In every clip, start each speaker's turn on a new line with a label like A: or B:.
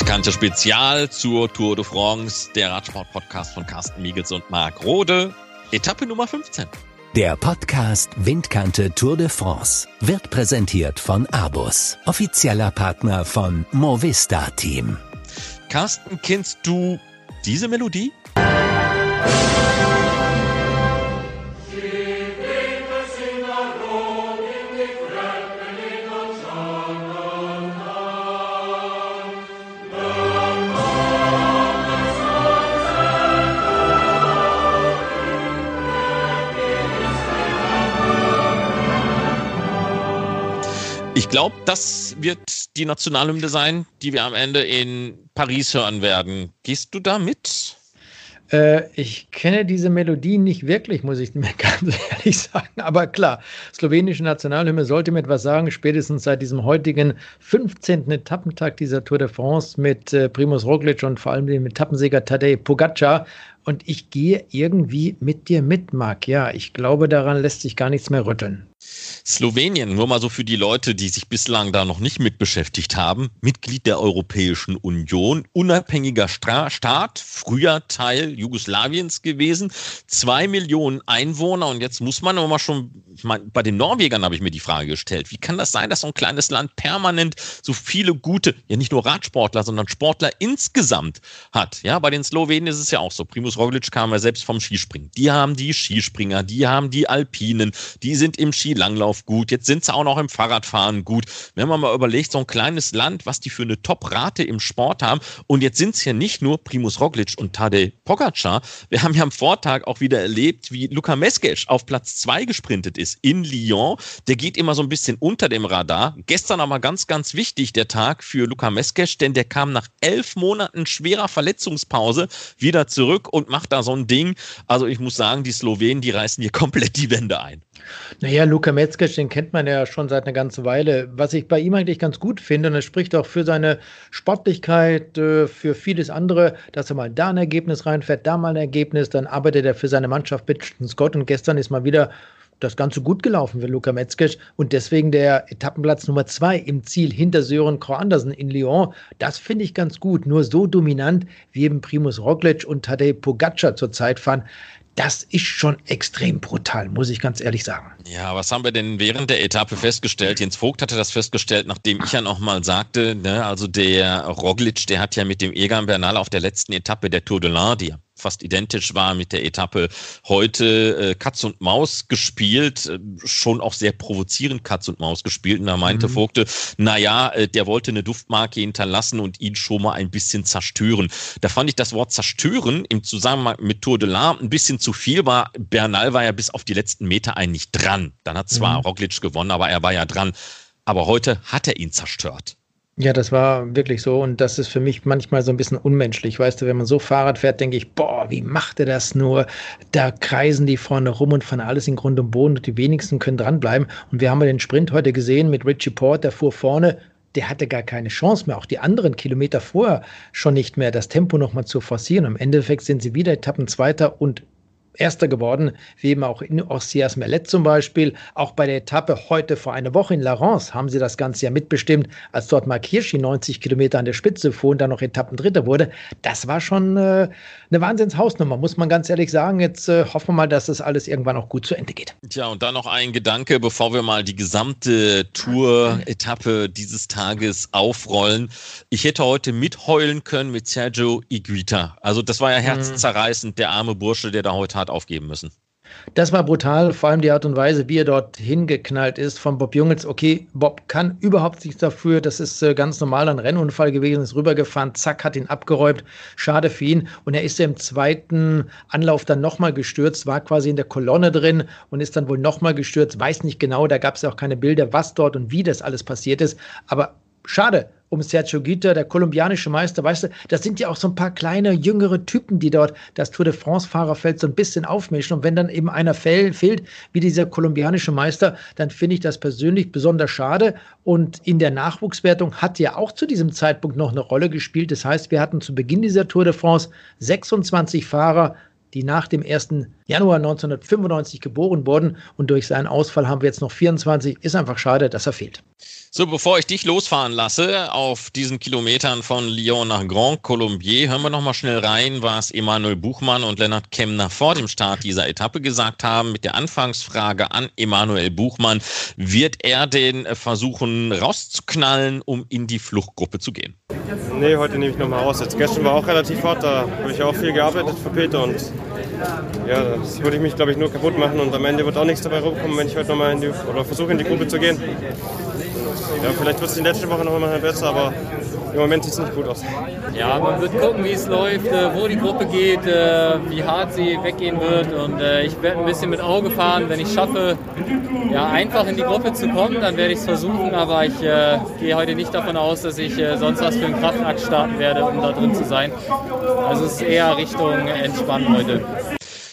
A: Windkante Spezial zur Tour de France, der Radsport-Podcast von Carsten Miegels und Marc Rode. Etappe Nummer 15.
B: Der Podcast Windkante Tour de France wird präsentiert von Abus, offizieller Partner von Movista Team.
A: Carsten, kennst du diese Melodie? Glaube, das wird die Nationalhymne sein, die wir am Ende in Paris hören werden. Gehst du da mit?
C: Äh, ich kenne diese Melodie nicht wirklich, muss ich mir ganz ehrlich sagen. Aber klar, slowenische Nationalhymne sollte mir etwas sagen, spätestens seit diesem heutigen 15. Etappentag dieser Tour de France mit äh, Primus Roglic und vor allem dem Etappensieger Tadej Pogacar. Und ich gehe irgendwie mit dir mit, Marc. Ja, ich glaube, daran lässt sich gar nichts mehr rütteln.
A: Slowenien, nur mal so für die Leute, die sich bislang da noch nicht mit beschäftigt haben, Mitglied der Europäischen Union, unabhängiger Stra Staat, früher Teil Jugoslawiens gewesen, zwei Millionen Einwohner und jetzt muss man aber mal schon, ich meine, bei den Norwegern habe ich mir die Frage gestellt, wie kann das sein, dass so ein kleines Land permanent so viele gute, ja nicht nur Radsportler, sondern Sportler insgesamt hat? Ja, bei den Slowenen ist es ja auch so. Primus Roglic kam ja selbst vom Skispringen. Die haben die Skispringer, die haben die Alpinen, die sind im Skilanglauf gut, jetzt sind sie auch noch im Fahrradfahren gut. Wenn man mal überlegt, so ein kleines Land, was die für eine Top-Rate im Sport haben und jetzt sind es ja nicht nur Primus Roglic und Tadej Pogacar, wir haben ja am Vortag auch wieder erlebt, wie Luka Meskec auf Platz zwei gesprintet ist in Lyon. Der geht immer so ein bisschen unter dem Radar. Gestern aber ganz, ganz wichtig der Tag für Luka Meskec, denn der kam nach elf Monaten schwerer Verletzungspause wieder zurück und macht da so ein Ding. Also ich muss sagen, die Slowenen, die reißen hier komplett die Wände ein.
C: Naja, Luka Metzger, den kennt man ja schon seit einer ganzen Weile. Was ich bei ihm eigentlich ganz gut finde, und es spricht auch für seine Sportlichkeit, äh, für vieles andere, dass er mal da ein Ergebnis reinfährt, da mal ein Ergebnis, dann arbeitet er für seine Mannschaft mit Scott und gestern ist mal wieder das Ganze gut gelaufen für Luka Metzger und deswegen der Etappenplatz Nummer zwei im Ziel hinter Sören Kroh Andersen in Lyon. Das finde ich ganz gut. Nur so dominant wie eben Primus Roglic und Tadej Pogacar zurzeit fahren, das ist schon extrem brutal, muss ich ganz ehrlich sagen.
A: Ja, was haben wir denn während der Etappe festgestellt? Jens Vogt hatte das festgestellt, nachdem ich ja nochmal sagte, ne, also der Roglic, der hat ja mit dem Egan Bernal auf der letzten Etappe der Tour de l'Inde, die fast identisch war mit der Etappe heute äh, Katz und Maus gespielt, äh, schon auch sehr provozierend Katz und Maus gespielt. Und da meinte mhm. Vogte, naja, äh, der wollte eine Duftmarke hinterlassen und ihn schon mal ein bisschen zerstören. Da fand ich das Wort zerstören im Zusammenhang mit Tour de l'A ein bisschen zu viel, war Bernal war ja bis auf die letzten Meter eigentlich dran. Dann hat zwar mhm. Roglic gewonnen, aber er war ja dran. Aber heute hat er ihn zerstört.
C: Ja, das war wirklich so und das ist für mich manchmal so ein bisschen unmenschlich. Weißt du, wenn man so Fahrrad fährt, denke ich, boah, wie macht er das nur? Da kreisen die vorne rum und fahren alles in Grund und Boden und die wenigsten können dranbleiben. Und wir haben ja den Sprint heute gesehen mit Richie Port, der fuhr vorne, der hatte gar keine Chance mehr, auch die anderen Kilometer vorher schon nicht mehr, das Tempo nochmal zu forcieren. Im Endeffekt sind sie wieder Etappenzweiter und Erster geworden, wie eben auch in Orsias Merlet zum Beispiel. Auch bei der Etappe heute vor einer Woche in La Rance haben sie das Ganze ja mitbestimmt, als dort Mark Hirschi 90 Kilometer an der Spitze fuhr und dann noch Etappendritter wurde. Das war schon äh, eine Wahnsinnshausnummer, muss man ganz ehrlich sagen. Jetzt äh, hoffen wir mal, dass das alles irgendwann auch gut zu Ende geht.
A: Tja, und dann noch ein Gedanke, bevor wir mal die gesamte Tour-Etappe dieses Tages aufrollen. Ich hätte heute mitheulen können mit Sergio Iguita. Also das war ja mhm. herzzerreißend, der arme Bursche, der da heute hart aufgeben müssen.
C: Das war brutal, vor allem die Art und Weise, wie er dort hingeknallt ist von Bob Jungels. Okay, Bob kann überhaupt nichts dafür. Das ist äh, ganz normal ein Rennunfall gewesen, ist rübergefahren, zack, hat ihn abgeräumt. Schade für ihn. Und er ist ja im zweiten Anlauf dann nochmal gestürzt, war quasi in der Kolonne drin und ist dann wohl nochmal gestürzt. Weiß nicht genau, da gab es ja auch keine Bilder, was dort und wie das alles passiert ist. Aber schade, um Sergio Gita, der kolumbianische Meister, weißt du, das sind ja auch so ein paar kleine, jüngere Typen, die dort das Tour de France-Fahrerfeld so ein bisschen aufmischen. Und wenn dann eben einer fehlt, wie dieser kolumbianische Meister, dann finde ich das persönlich besonders schade. Und in der Nachwuchswertung hat ja auch zu diesem Zeitpunkt noch eine Rolle gespielt. Das heißt, wir hatten zu Beginn dieser Tour de France 26 Fahrer, die nach dem ersten Januar 1995 geboren worden und durch seinen Ausfall haben wir jetzt noch 24. Ist einfach schade, dass er fehlt.
A: So, bevor ich dich losfahren lasse auf diesen Kilometern von Lyon nach Grand Colombier, hören wir nochmal schnell rein, was Emanuel Buchmann und Lennart Kemner vor dem Start dieser Etappe gesagt haben. Mit der Anfangsfrage an Emanuel Buchmann, wird er den versuchen rauszuknallen, um in die Fluchtgruppe zu gehen?
D: Nee, heute nehme ich nochmal raus. Jetzt gestern war auch relativ hart, da habe ich auch viel gearbeitet für Peter und ja, das würde ich mich, glaube ich, nur kaputt machen und am Ende wird auch nichts dabei rumkommen, wenn ich heute nochmal in die, oder versuche in die Gruppe zu gehen. Ja, vielleicht wird es die letzte Woche noch mal besser, aber im Moment sieht es nicht gut aus.
E: Ja, man wird gucken, wie es läuft, äh, wo die Gruppe geht, äh, wie hart sie weggehen wird. Und äh, ich werde ein bisschen mit Auge fahren. Wenn ich schaffe, ja, einfach in die Gruppe zu kommen, dann werde ich es versuchen. Aber ich äh, gehe heute nicht davon aus, dass ich äh, sonst was für einen Kraftakt starten werde, um da drin zu sein. Also es ist eher Richtung Entspannen heute.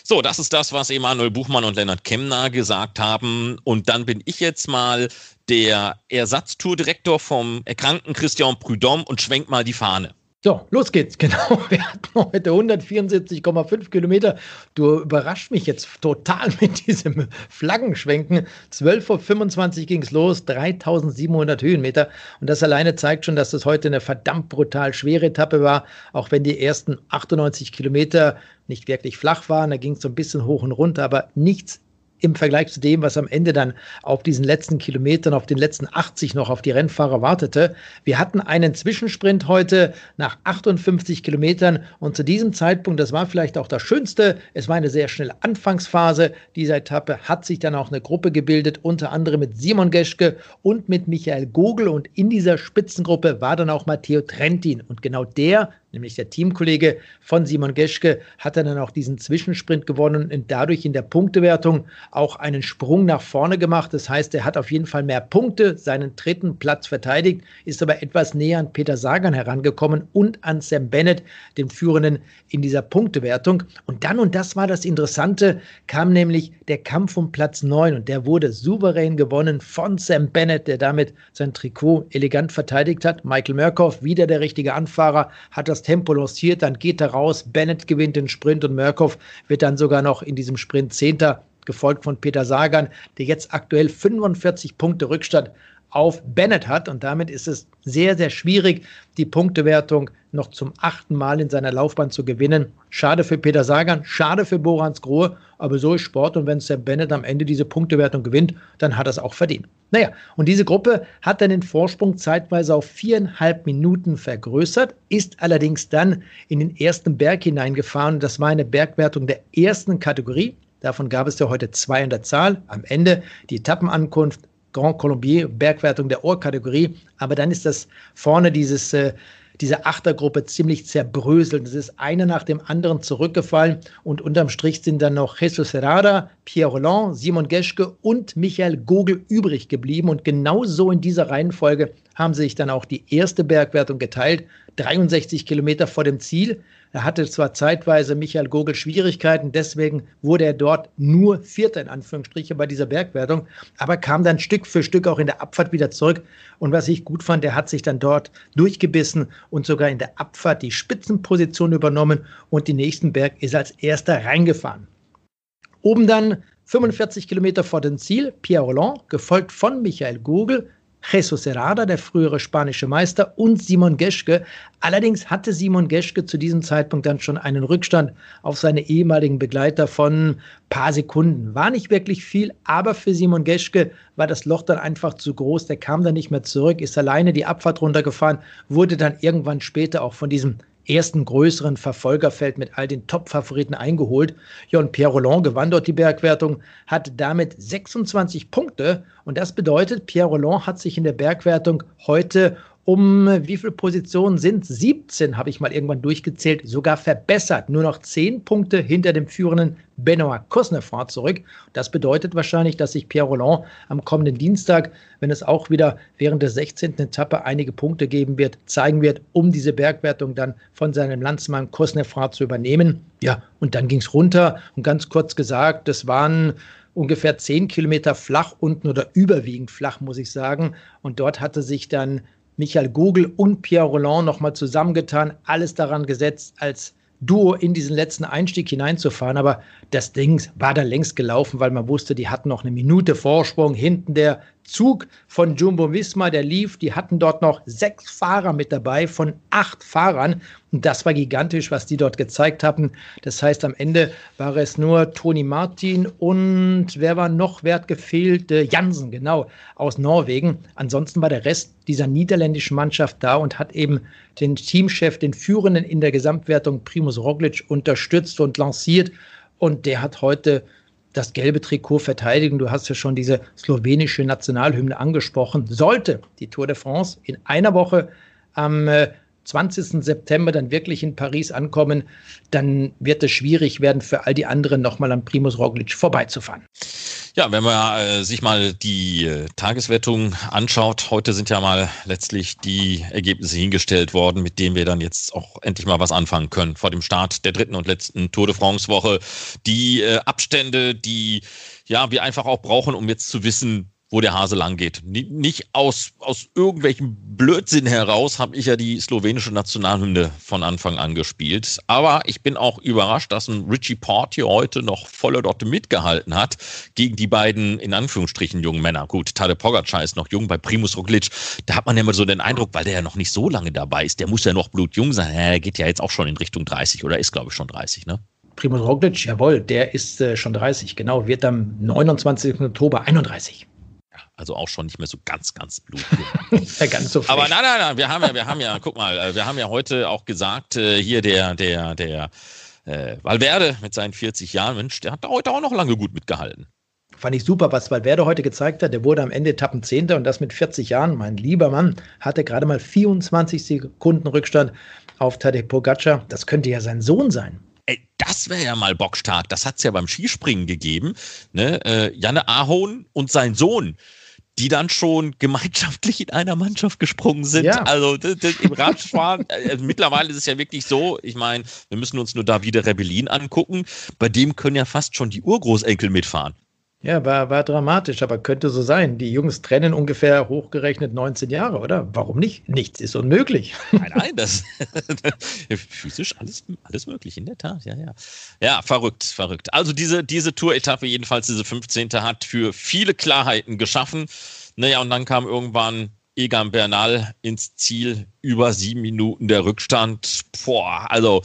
A: So, das ist das, was Emanuel Buchmann und Lennart Kemner gesagt haben. Und dann bin ich jetzt mal der Ersatztourdirektor vom erkrankten Christian Prudhomme und schwenkt mal die Fahne.
C: So, los geht's. Genau, wir hatten heute 174,5 Kilometer. Du überrascht mich jetzt total mit diesem Flaggenschwenken. 12.25 Uhr ging es los, 3700 Höhenmeter. Und das alleine zeigt schon, dass das heute eine verdammt brutal schwere Etappe war. Auch wenn die ersten 98 Kilometer nicht wirklich flach waren, da ging es so ein bisschen hoch und runter, aber nichts im Vergleich zu dem, was am Ende dann auf diesen letzten Kilometern, auf den letzten 80 noch auf die Rennfahrer wartete. Wir hatten einen Zwischensprint heute nach 58 Kilometern und zu diesem Zeitpunkt, das war vielleicht auch das Schönste, es war eine sehr schnelle Anfangsphase. Dieser Etappe, hat sich dann auch eine Gruppe gebildet, unter anderem mit Simon Geschke und mit Michael Gogel. Und in dieser Spitzengruppe war dann auch Matteo Trentin. Und genau der nämlich der Teamkollege von Simon Geschke, hat dann auch diesen Zwischensprint gewonnen und dadurch in der Punktewertung auch einen Sprung nach vorne gemacht. Das heißt, er hat auf jeden Fall mehr Punkte, seinen dritten Platz verteidigt, ist aber etwas näher an Peter Sagan herangekommen und an Sam Bennett, dem Führenden in dieser Punktewertung. Und dann, und das war das Interessante, kam nämlich der Kampf um Platz 9 und der wurde souverän gewonnen von Sam Bennett, der damit sein Trikot elegant verteidigt hat. Michael Murkoff, wieder der richtige Anfahrer, hat das Tempo lanciert, dann geht er raus, Bennett gewinnt den Sprint und Murkoff wird dann sogar noch in diesem Sprint Zehnter, gefolgt von Peter Sagan, der jetzt aktuell 45 Punkte Rückstand auf Bennett hat. Und damit ist es sehr, sehr schwierig, die Punktewertung noch zum achten Mal in seiner Laufbahn zu gewinnen. Schade für Peter Sagan, schade für Borans Grohe, aber so ist Sport. Und wenn Sam Bennett am Ende diese Punktewertung gewinnt, dann hat er es auch verdient. Naja, und diese Gruppe hat dann den Vorsprung zeitweise auf viereinhalb Minuten vergrößert, ist allerdings dann in den ersten Berg hineingefahren. Das war eine Bergwertung der ersten Kategorie. Davon gab es ja heute zwei in der Zahl. Am Ende die Etappenankunft Grand Colombier, Bergwertung der Ohrkategorie. Aber dann ist das vorne dieses, äh, diese Achtergruppe ziemlich zerbröselt. Es ist einer nach dem anderen zurückgefallen und unterm Strich sind dann noch Jesus Herrada, Pierre Roland, Simon Geschke und Michael Gogel übrig geblieben. Und genau so in dieser Reihenfolge haben sich dann auch die erste Bergwertung geteilt. 63 Kilometer vor dem Ziel er hatte zwar zeitweise Michael Gogel Schwierigkeiten, deswegen wurde er dort nur Vierter in Anführungsstriche bei dieser Bergwertung, aber kam dann Stück für Stück auch in der Abfahrt wieder zurück. Und was ich gut fand, er hat sich dann dort durchgebissen und sogar in der Abfahrt die Spitzenposition übernommen und den nächsten Berg ist als erster reingefahren. Oben dann 45 Kilometer vor dem Ziel, Pierre Roland, gefolgt von Michael Gogel, Jesus Herrada, der frühere spanische Meister, und Simon Geschke. Allerdings hatte Simon Geschke zu diesem Zeitpunkt dann schon einen Rückstand auf seine ehemaligen Begleiter von paar Sekunden. War nicht wirklich viel, aber für Simon Geschke war das Loch dann einfach zu groß. Der kam dann nicht mehr zurück, ist alleine die Abfahrt runtergefahren, wurde dann irgendwann später auch von diesem ersten größeren Verfolgerfeld mit all den Top-Favoriten eingeholt. Und Pierre Roland gewann dort die Bergwertung, hat damit 26 Punkte. Und das bedeutet, Pierre Roland hat sich in der Bergwertung heute um wie viele Positionen sind 17, habe ich mal irgendwann durchgezählt, sogar verbessert. Nur noch 10 Punkte hinter dem führenden Benoit Cosnefroid zurück. Das bedeutet wahrscheinlich, dass sich Pierre Roland am kommenden Dienstag, wenn es auch wieder während der 16. Etappe einige Punkte geben wird, zeigen wird, um diese Bergwertung dann von seinem Landsmann Cosnefroid zu übernehmen. Ja, und dann ging es runter und ganz kurz gesagt, das waren ungefähr 10 Kilometer flach unten oder überwiegend flach, muss ich sagen. Und dort hatte sich dann Michael Gogel und Pierre Roland nochmal zusammengetan, alles daran gesetzt, als Duo in diesen letzten Einstieg hineinzufahren. Aber das Ding war da längst gelaufen, weil man wusste, die hatten noch eine Minute Vorsprung. Hinten der Zug von Jumbo Visma, der lief. Die hatten dort noch sechs Fahrer mit dabei von acht Fahrern. Und das war gigantisch, was die dort gezeigt haben. Das heißt, am Ende war es nur Toni Martin und wer war noch? Wer hat gefehlt? Äh, Jansen, genau, aus Norwegen. Ansonsten war der Rest dieser niederländischen Mannschaft da und hat eben den Teamchef, den Führenden in der Gesamtwertung Primus Roglic unterstützt und lanciert. Und der hat heute das gelbe Trikot verteidigen. Du hast ja schon diese slowenische Nationalhymne angesprochen. Sollte die Tour de France in einer Woche am 20. Äh, September dann wirklich in Paris ankommen, dann wird es schwierig werden, für all die anderen nochmal an Primus Roglic vorbeizufahren.
A: Ja, wenn man äh, sich mal die äh, Tageswertung anschaut, heute sind ja mal letztlich die Ergebnisse hingestellt worden, mit denen wir dann jetzt auch endlich mal was anfangen können vor dem Start der dritten und letzten Tour de France Woche. Die äh, Abstände, die ja wir einfach auch brauchen, um jetzt zu wissen, wo der Hase lang geht. Nicht aus, aus irgendwelchem Blödsinn heraus habe ich ja die slowenische Nationalhymne von Anfang an gespielt. Aber ich bin auch überrascht, dass ein Richie Port hier heute noch voller Dotte mitgehalten hat gegen die beiden, in Anführungsstrichen, jungen Männer. Gut, Tade Pogacar ist noch jung, bei Primus Roglic, da hat man ja immer so den Eindruck, weil der ja noch nicht so lange dabei ist, der muss ja noch blutjung sein. Er geht ja jetzt auch schon in Richtung 30 oder ist, glaube ich, schon 30, ne?
C: Primus Roglic, jawohl, der ist äh, schon 30, genau, wird am 29. Oktober 31
A: also auch schon nicht mehr so ganz, ganz blutig.
C: ja, ganz so
A: Aber nein, nein, nein, wir haben ja, wir haben ja, guck mal, äh, wir haben ja heute auch gesagt, äh, hier der, der, der äh, Valverde mit seinen 40 Jahren, Mensch, der hat da heute auch noch lange gut mitgehalten.
C: Fand ich super, was Valverde heute gezeigt hat. Der wurde am Ende Etappenzehnter und das mit 40 Jahren. Mein lieber Mann hatte gerade mal 24 Sekunden Rückstand auf Tadej Pogacar. Das könnte ja sein Sohn sein.
A: Ey, das wäre ja mal bockstark. Das hat es ja beim Skispringen gegeben. Ne? Äh, Janne Ahon und sein Sohn die dann schon gemeinschaftlich in einer Mannschaft gesprungen sind. Ja. Also das, das, im Radfahren, also mittlerweile ist es ja wirklich so, ich meine, wir müssen uns nur da wieder Rebellin angucken. Bei dem können ja fast schon die Urgroßenkel mitfahren.
C: Ja, war, war dramatisch, aber könnte so sein. Die Jungs trennen ungefähr hochgerechnet 19 Jahre, oder? Warum nicht? Nichts ist unmöglich.
A: Nein, nein, das physisch alles, alles möglich, in der Tat, ja, ja. Ja, verrückt, verrückt. Also diese, diese Tour-Etappe, jedenfalls diese 15. hat für viele Klarheiten geschaffen. Naja, und dann kam irgendwann Egan Bernal ins Ziel, über sieben Minuten der Rückstand. Boah, also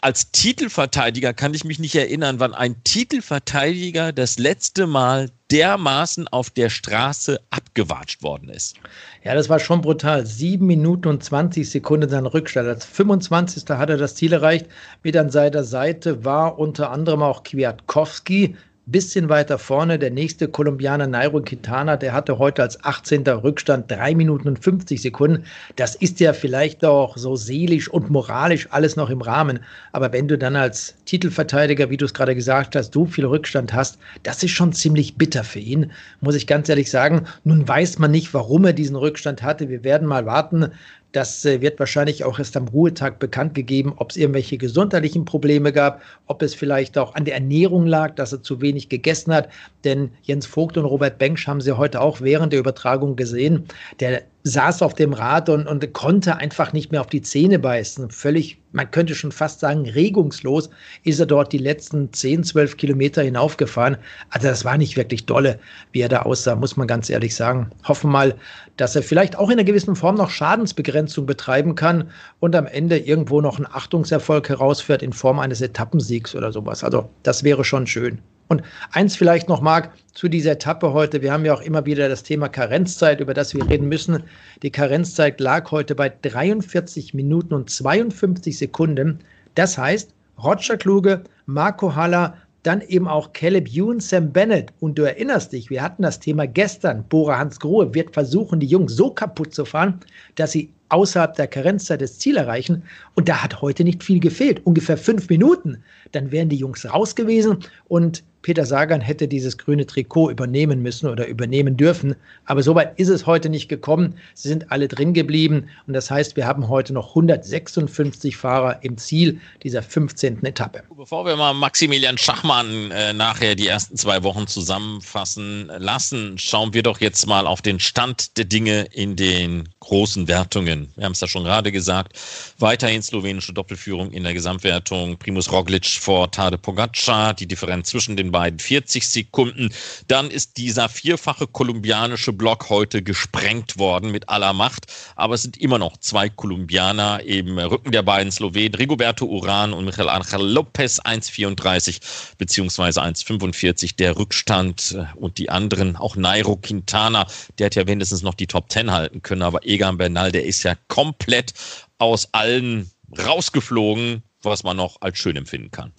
A: als Titelverteidiger kann ich mich nicht erinnern, wann ein Titelverteidiger das letzte Mal dermaßen auf der Straße abgewatscht worden ist.
C: Ja, das war schon brutal. Sieben Minuten und 20 Sekunden sein Rückstand. Als 25. hat er das Ziel erreicht. Mit an seiner Seite war unter anderem auch Kwiatkowski, bisschen weiter vorne der nächste Kolumbianer Nairo Quintana, der hatte heute als 18. Rückstand 3 Minuten und 50 Sekunden. Das ist ja vielleicht auch so seelisch und moralisch alles noch im Rahmen. Aber wenn du dann als Titelverteidiger, wie du es gerade gesagt hast, so viel Rückstand hast, das ist schon ziemlich bitter für ihn, muss ich ganz ehrlich sagen. Nun weiß man nicht, warum er diesen Rückstand hatte. Wir werden mal warten, das äh, wird wahrscheinlich auch erst am Ruhetag bekannt gegeben, ob es irgendwelche gesundheitlichen Probleme gab, ob es vielleicht auch an der Ernährung lag, dass er zu wenig gegessen hat. Denn Jens Vogt und Robert Bengsch haben sie heute auch während der Übertragung gesehen. Der saß auf dem Rad und, und konnte einfach nicht mehr auf die Zähne beißen. Völlig, man könnte schon fast sagen, regungslos ist er dort die letzten 10, 12 Kilometer hinaufgefahren. Also das war nicht wirklich dolle, wie er da aussah, muss man ganz ehrlich sagen. Hoffen mal, dass er vielleicht auch in einer gewissen Form noch Schadensbegrenzung betreiben kann und am Ende irgendwo noch einen Achtungserfolg herausfährt in Form eines Etappensiegs oder sowas. Also das wäre schon schön. Und eins vielleicht noch, Marc, zu dieser Etappe heute. Wir haben ja auch immer wieder das Thema Karenzzeit, über das wir reden müssen. Die Karenzzeit lag heute bei 43 Minuten und 52 Sekunden. Das heißt, Roger Kluge, Marco Haller, dann eben auch Caleb Ewan, Sam Bennett. Und du erinnerst dich, wir hatten das Thema gestern. Bora Hans Grohe wird versuchen, die Jungs so kaputt zu fahren, dass sie außerhalb der Karenzzeit das Ziel erreichen. Und da hat heute nicht viel gefehlt, ungefähr fünf Minuten. Dann wären die Jungs raus gewesen und Peter Sagan hätte dieses grüne Trikot übernehmen müssen oder übernehmen dürfen. Aber soweit ist es heute nicht gekommen. Sie sind alle drin geblieben. Und das heißt, wir haben heute noch 156 Fahrer im Ziel dieser 15. Etappe.
A: Bevor wir mal Maximilian Schachmann äh, nachher die ersten zwei Wochen zusammenfassen lassen, schauen wir doch jetzt mal auf den Stand der Dinge in den großen Wertungen. Wir haben es ja schon gerade gesagt. Weiterhin slowenische Doppelführung in der Gesamtwertung. Primus Roglic vor Tade Pogacar. Die Differenz zwischen den beiden. 40 Sekunden. Dann ist dieser vierfache kolumbianische Block heute gesprengt worden mit aller Macht. Aber es sind immer noch zwei Kolumbianer im Rücken der beiden. Slowenen, Rigoberto Uran und Michael Angel Lopez 1,34 beziehungsweise 1,45 der Rückstand. Und die anderen, auch Nairo Quintana, der hat ja wenigstens noch die Top 10 halten können, aber Egan Bernal, der ist ja komplett aus allen rausgeflogen was man noch als schön empfinden kann.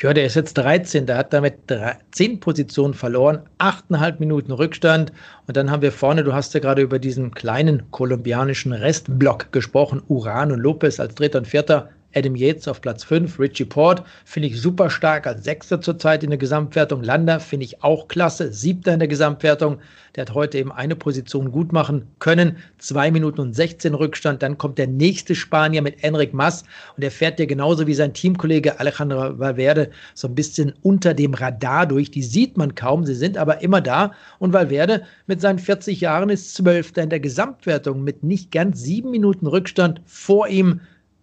C: Ja, der ist jetzt 13, der hat damit 10 Positionen verloren, 8,5 Minuten Rückstand. Und dann haben wir vorne, du hast ja gerade über diesen kleinen kolumbianischen Restblock gesprochen, Uran und Lopez als Dritter und Vierter, Adam Yates auf Platz 5, Richie Port finde ich super stark als Sechster zurzeit in der Gesamtwertung. Lander finde ich auch klasse, Siebter in der Gesamtwertung. Der hat heute eben eine Position gut machen können. Zwei Minuten und 16 Rückstand. Dann kommt der nächste Spanier mit Enric Mas und der fährt ja genauso wie sein Teamkollege Alejandro Valverde so ein bisschen unter dem Radar durch. Die sieht man kaum, sie sind aber immer da. Und Valverde mit seinen 40 Jahren ist Zwölfter in der Gesamtwertung mit nicht ganz sieben Minuten Rückstand vor ihm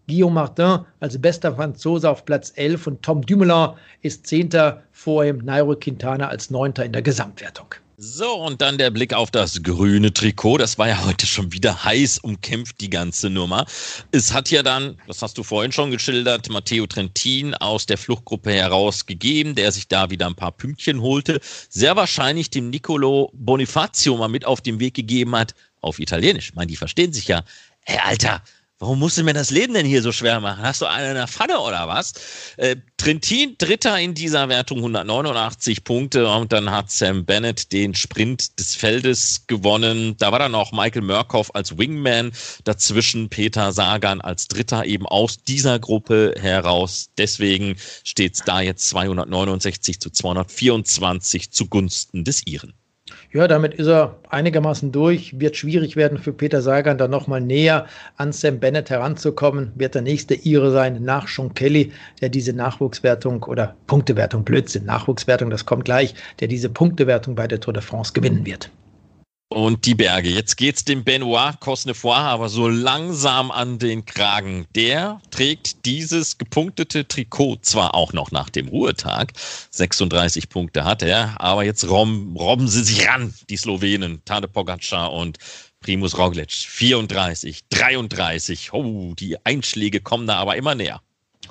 C: Guillaume Martin als bester Franzose auf Platz 11 und Tom Dumoulin ist Zehnter vor ihm, Nairo Quintana als Neunter in der Gesamtwertung.
A: So, und dann der Blick auf das grüne Trikot. Das war ja heute schon wieder heiß umkämpft, die ganze Nummer. Es hat ja dann, das hast du vorhin schon geschildert, Matteo Trentin aus der Fluchtgruppe herausgegeben, der sich da wieder ein paar Pünktchen holte. Sehr wahrscheinlich dem Nicolo Bonifacio mal mit auf den Weg gegeben hat, auf Italienisch. Ich meine, die verstehen sich ja. Ey, Alter, Warum musst du mir das Leben denn hier so schwer machen? Hast du einen in der Pfanne oder was? Äh, Trentin, Dritter in dieser Wertung, 189 Punkte. Und dann hat Sam Bennett den Sprint des Feldes gewonnen. Da war dann auch Michael Murkoff als Wingman. Dazwischen Peter Sagan als Dritter eben aus dieser Gruppe heraus. Deswegen steht es da jetzt 269 zu 224 zugunsten des Iren.
C: Ja, damit ist er einigermaßen durch. Wird schwierig werden für Peter Sagan, da nochmal näher an Sam Bennett heranzukommen. Wird der nächste Ire sein nach Sean Kelly, der diese Nachwuchswertung oder Punktewertung, Blödsinn, Nachwuchswertung, das kommt gleich, der diese Punktewertung bei der Tour de France gewinnen wird
A: und die Berge. Jetzt geht's dem Benoit Cosnefroy aber so langsam an den Kragen. Der trägt dieses gepunktete Trikot zwar auch noch nach dem Ruhetag. 36 Punkte hat er, aber jetzt robben, robben sie sich ran, die Slowenen, Tade Pogacar und Primus Roglic. 34, 33. Oh, die Einschläge kommen da aber immer näher.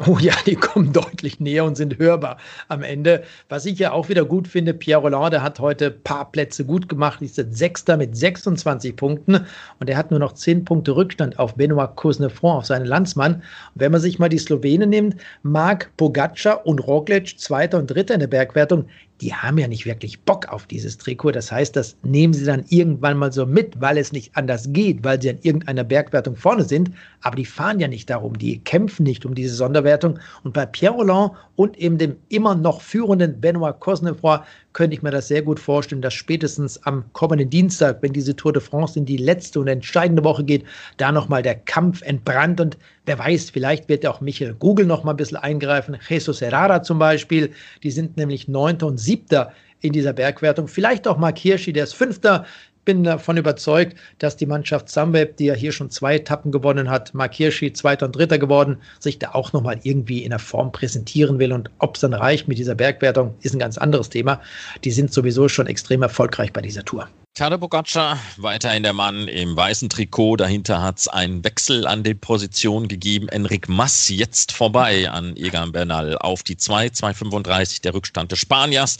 C: Oh ja, die kommen deutlich näher und sind hörbar am Ende. Was ich ja auch wieder gut finde, Pierre Roland, hat heute ein paar Plätze gut gemacht, ist jetzt Sechster mit 26 Punkten und er hat nur noch 10 Punkte Rückstand auf Benoit Cosnefroid, auf seinen Landsmann. Und wenn man sich mal die Slowenen nimmt, Marc Pogacar und Roglic, Zweiter und Dritter in der Bergwertung, die haben ja nicht wirklich Bock auf dieses Trikot. Das heißt, das nehmen sie dann irgendwann mal so mit, weil es nicht anders geht, weil sie an irgendeiner Bergwertung vorne sind. Aber die fahren ja nicht darum, die kämpfen nicht um diese Sonderwertung. Und bei Pierre Roland und eben dem immer noch führenden Benoit Cosnefroy könnte ich mir das sehr gut vorstellen, dass spätestens am kommenden Dienstag, wenn diese Tour de France in die letzte und entscheidende Woche geht, da nochmal der Kampf entbrannt. Und wer weiß, vielleicht wird auch Michael Google noch mal ein bisschen eingreifen, Jesus Herrera zum Beispiel, die sind nämlich Neunter und Siebter in dieser Bergwertung. Vielleicht auch Mark Hirschi, der ist Fünfter bin davon überzeugt, dass die Mannschaft Sunweb, die ja hier schon zwei Etappen gewonnen hat, Mark Hirschi Zweiter und Dritter geworden, sich da auch nochmal irgendwie in der Form präsentieren will. Und ob es dann reicht mit dieser Bergwertung, ist ein ganz anderes Thema. Die sind sowieso schon extrem erfolgreich bei dieser Tour.
A: Tade Pogacar, weiterhin der Mann im weißen Trikot. Dahinter hat es einen Wechsel an den Positionen gegeben. Enric Mas jetzt vorbei an Egan Bernal auf die 2, 2,35 der Rückstand des Spaniers.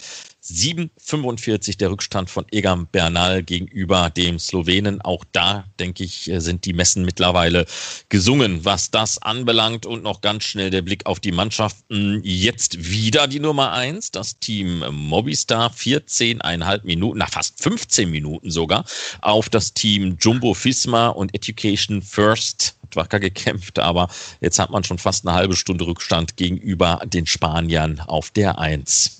A: 7,45 der Rückstand von Egan Bernal gegenüber dem Slowenen. Auch da, denke ich, sind die Messen mittlerweile gesungen, was das anbelangt. Und noch ganz schnell der Blick auf die Mannschaften. Jetzt wieder die Nummer 1, das Team Mobistar, 14,5 Minuten, na fast 15 Minuten sogar, auf das Team Jumbo Fisma und Education First hat wacker gekämpft, aber jetzt hat man schon fast eine halbe Stunde Rückstand gegenüber den Spaniern auf der 1.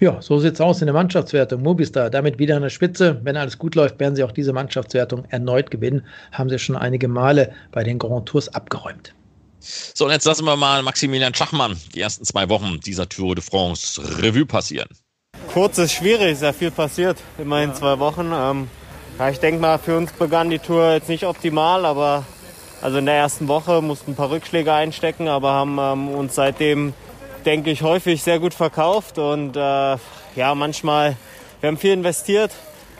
C: Ja, so sieht es aus in der Mannschaftswertung. Mobistar damit wieder an der Spitze. Wenn alles gut läuft, werden sie auch diese Mannschaftswertung erneut gewinnen. Haben sie schon einige Male bei den Grand Tours abgeräumt.
A: So, und jetzt lassen wir mal Maximilian Schachmann die ersten zwei Wochen dieser Tour de France Revue passieren.
F: Kurz ist schwierig, sehr viel passiert, immerhin zwei Wochen. Ähm, ja, ich denke mal, für uns begann die Tour jetzt nicht optimal, aber also in der ersten Woche mussten ein paar Rückschläge einstecken, aber haben ähm, uns seitdem, denke ich, häufig sehr gut verkauft und äh, ja, manchmal, wir haben viel investiert.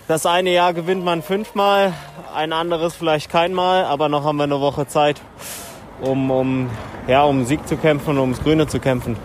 F: Das eine Jahr gewinnt man fünfmal, ein anderes vielleicht keinmal, aber noch haben wir eine Woche Zeit, um, um, ja, um Sieg zu kämpfen ums Grüne zu kämpfen.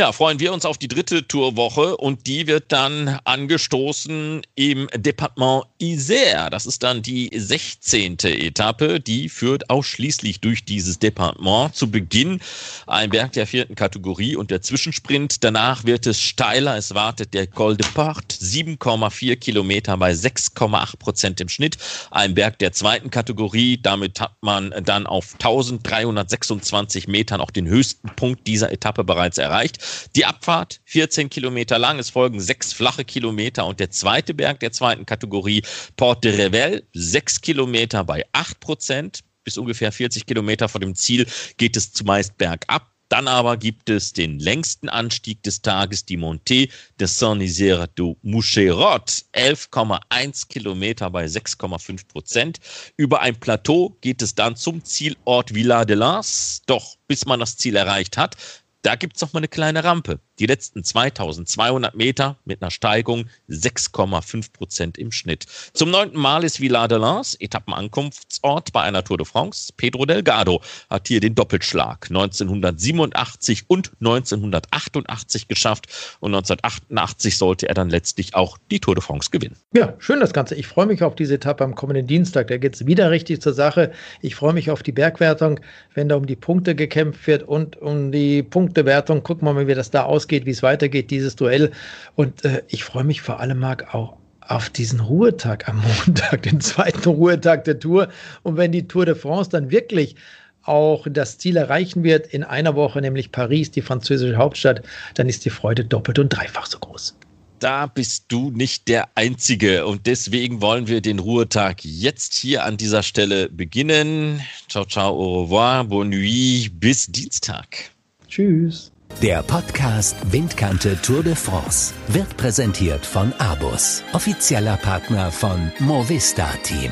A: Ja, freuen wir uns auf die dritte Tourwoche und die wird dann angestoßen im Departement Isère. Das ist dann die 16. Etappe. Die führt ausschließlich durch dieses Departement. Zu Beginn ein Berg der vierten Kategorie und der Zwischensprint. Danach wird es steiler. Es wartet der Col de Port. 7,4 Kilometer bei 6,8 Prozent im Schnitt. Ein Berg der zweiten Kategorie. Damit hat man dann auf 1326 Metern auch den höchsten Punkt dieser Etappe bereits erreicht. Die Abfahrt 14 Kilometer lang, es folgen sechs flache Kilometer und der zweite Berg der zweiten Kategorie, Port de Revel, sechs Kilometer bei acht Prozent. Bis ungefähr 40 Kilometer vor dem Ziel geht es zumeist bergab. Dann aber gibt es den längsten Anstieg des Tages, die Montée de Saint-Nizier du Moucherot, 11,1 Kilometer bei 6,5 Prozent. Über ein Plateau geht es dann zum Zielort Villa de Lans. Doch bis man das Ziel erreicht hat, da gibt es mal eine kleine Rampe. Die letzten 2200 Meter mit einer Steigung 6,5 Prozent im Schnitt. Zum neunten Mal ist Villard de Lans Etappenankunftsort bei einer Tour de France. Pedro Delgado hat hier den Doppelschlag 1987 und 1988 geschafft und 1988 sollte er dann letztlich auch die Tour de France gewinnen.
C: Ja, schön das Ganze. Ich freue mich auf diese Etappe am kommenden Dienstag. Da geht es wieder richtig zur Sache. Ich freue mich auf die Bergwertung, wenn da um die Punkte gekämpft wird und um die Punktewertung. Gucken wir mal, wie das da ausgeht ausgeht, wie es weitergeht, dieses Duell. Und äh, ich freue mich vor allem, Marc, auch auf diesen Ruhetag am Montag, den zweiten Ruhetag der Tour. Und wenn die Tour de France dann wirklich auch das Ziel erreichen wird in einer Woche, nämlich Paris, die französische Hauptstadt, dann ist die Freude doppelt und dreifach so groß.
A: Da bist du nicht der Einzige und deswegen wollen wir den Ruhetag jetzt hier an dieser Stelle beginnen. Ciao, ciao, au revoir, bonne nuit, bis Dienstag.
C: Tschüss.
B: Der Podcast Windkante Tour de France wird präsentiert von Abus, offizieller Partner von Movista Team.